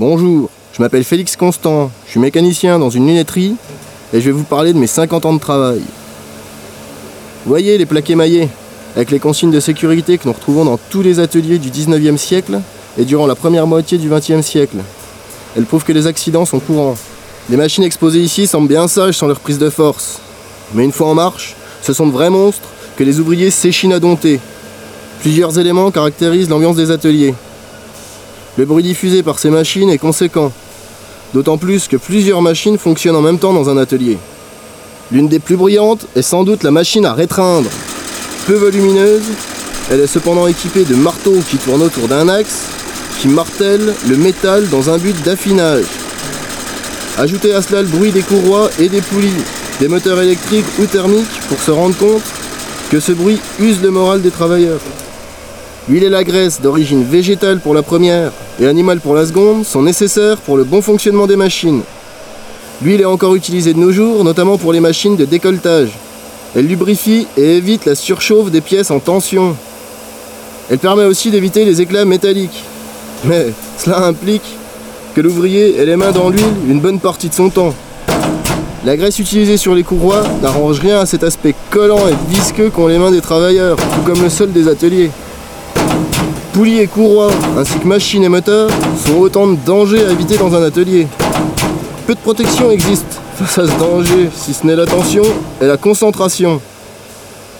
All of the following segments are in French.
Bonjour, je m'appelle Félix Constant, je suis mécanicien dans une lunetterie et je vais vous parler de mes 50 ans de travail. Voyez les plaques émaillées, avec les consignes de sécurité que nous retrouvons dans tous les ateliers du 19e siècle et durant la première moitié du 20e siècle. Elles prouvent que les accidents sont courants. Les machines exposées ici semblent bien sages sans leur prise de force. Mais une fois en marche, ce sont de vrais monstres que les ouvriers s'échinent à dompter. Plusieurs éléments caractérisent l'ambiance des ateliers. Le bruit diffusé par ces machines est conséquent, d'autant plus que plusieurs machines fonctionnent en même temps dans un atelier. L'une des plus bruyantes est sans doute la machine à rétreindre. Peu volumineuse, elle est cependant équipée de marteaux qui tournent autour d'un axe, qui martèlent le métal dans un but d'affinage. Ajoutez à cela le bruit des courroies et des poulies, des moteurs électriques ou thermiques pour se rendre compte que ce bruit use le moral des travailleurs. L'huile et la graisse d'origine végétale pour la première et animale pour la seconde sont nécessaires pour le bon fonctionnement des machines. L'huile est encore utilisée de nos jours, notamment pour les machines de décolletage. Elle lubrifie et évite la surchauffe des pièces en tension. Elle permet aussi d'éviter les éclats métalliques. Mais cela implique que l'ouvrier ait les mains dans l'huile une bonne partie de son temps. La graisse utilisée sur les courroies n'arrange rien à cet aspect collant et visqueux qu'ont les mains des travailleurs, tout comme le sol des ateliers. Poulies et courroies, ainsi que machines et moteurs, sont autant de dangers à éviter dans un atelier. Peu de protection existe face à ce danger, si ce n'est l'attention et la concentration.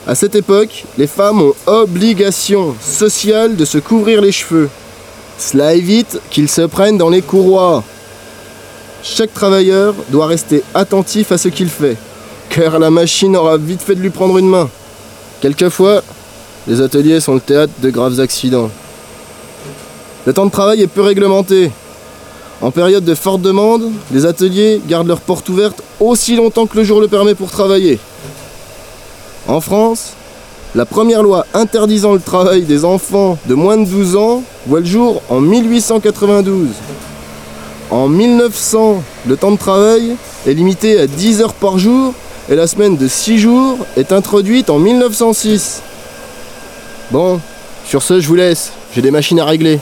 À cette époque, les femmes ont obligation sociale de se couvrir les cheveux. Cela évite qu'ils se prennent dans les courroies. Chaque travailleur doit rester attentif à ce qu'il fait, car la machine aura vite fait de lui prendre une main. Quelquefois, les ateliers sont le théâtre de graves accidents. Le temps de travail est peu réglementé. En période de forte demande, les ateliers gardent leurs portes ouvertes aussi longtemps que le jour le permet pour travailler. En France, la première loi interdisant le travail des enfants de moins de 12 ans voit le jour en 1892. En 1900, le temps de travail est limité à 10 heures par jour et la semaine de 6 jours est introduite en 1906. Bon, sur ce, je vous laisse, j'ai des machines à régler.